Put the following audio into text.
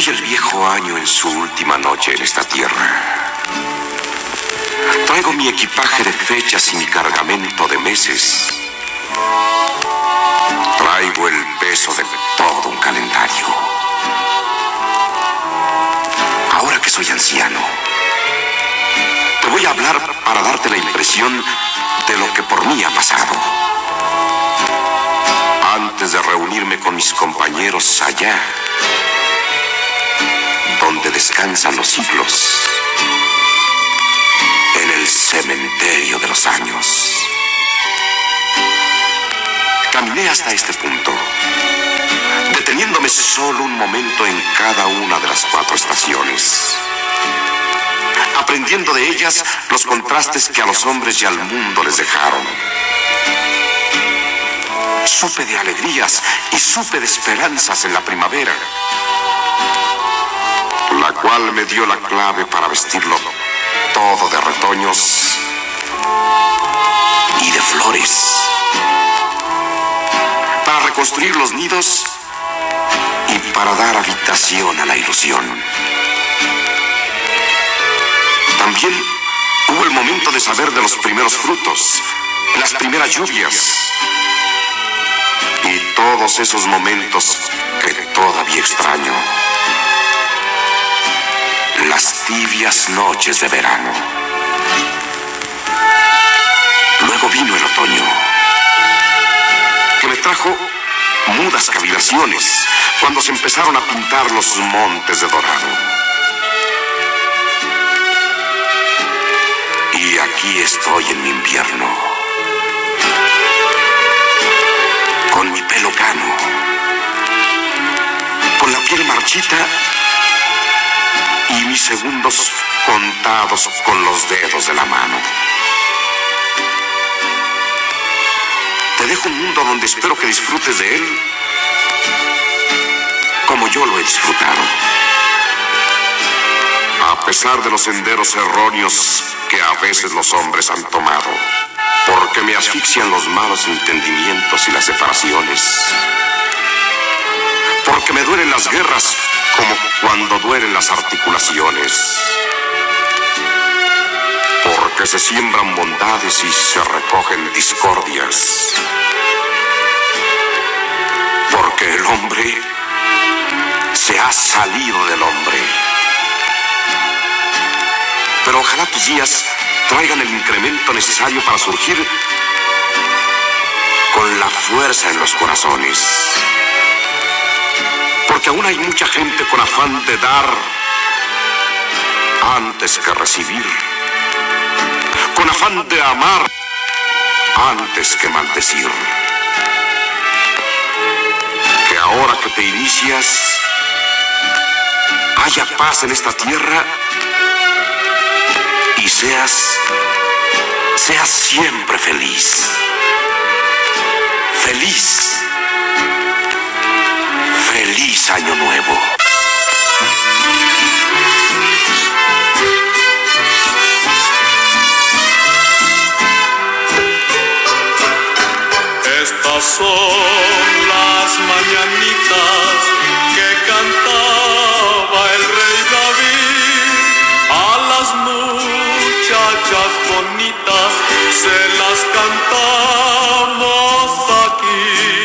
Soy el viejo año en su última noche en esta tierra. Traigo mi equipaje de fechas y mi cargamento de meses. Traigo el peso de todo un calendario. Ahora que soy anciano, te voy a hablar para darte la impresión de lo que por mí ha pasado. Antes de reunirme con mis compañeros allá, donde descansan los siglos, en el cementerio de los años. Caminé hasta este punto, deteniéndome solo un momento en cada una de las cuatro estaciones, aprendiendo de ellas los contrastes que a los hombres y al mundo les dejaron. Supe de alegrías y supe de esperanzas en la primavera, cual me dio la clave para vestirlo todo de retoños y de flores para reconstruir los nidos y para dar habitación a la ilusión. También hubo el momento de saber de los primeros frutos, las primeras lluvias y todos esos momentos que todavía tibias noches de verano. Luego vino el otoño que me trajo mudas cavilaciones cuando se empezaron a pintar los montes de dorado. Y aquí estoy en mi invierno, segundos contados con los dedos de la mano. Te dejo un mundo donde espero que disfrutes de él como yo lo he disfrutado. A pesar de los senderos erróneos que a veces los hombres han tomado, porque me asfixian los malos entendimientos y las separaciones, porque me duelen las guerras como cuando duelen las articulaciones porque se siembran bondades y se recogen discordias. Porque el hombre se ha salido del hombre. Pero ojalá tus días traigan el incremento necesario para surgir con la fuerza en los corazones. Porque aún hay mucha gente con afán de dar antes que recibir con afán de amar antes que maldecir. Que ahora que te inicias, haya paz en esta tierra y seas, seas siempre feliz. Feliz feliz año nuevo. Estas son las mañanitas que cantaba el rey David a las muchachas bonitas se las cantamos aquí.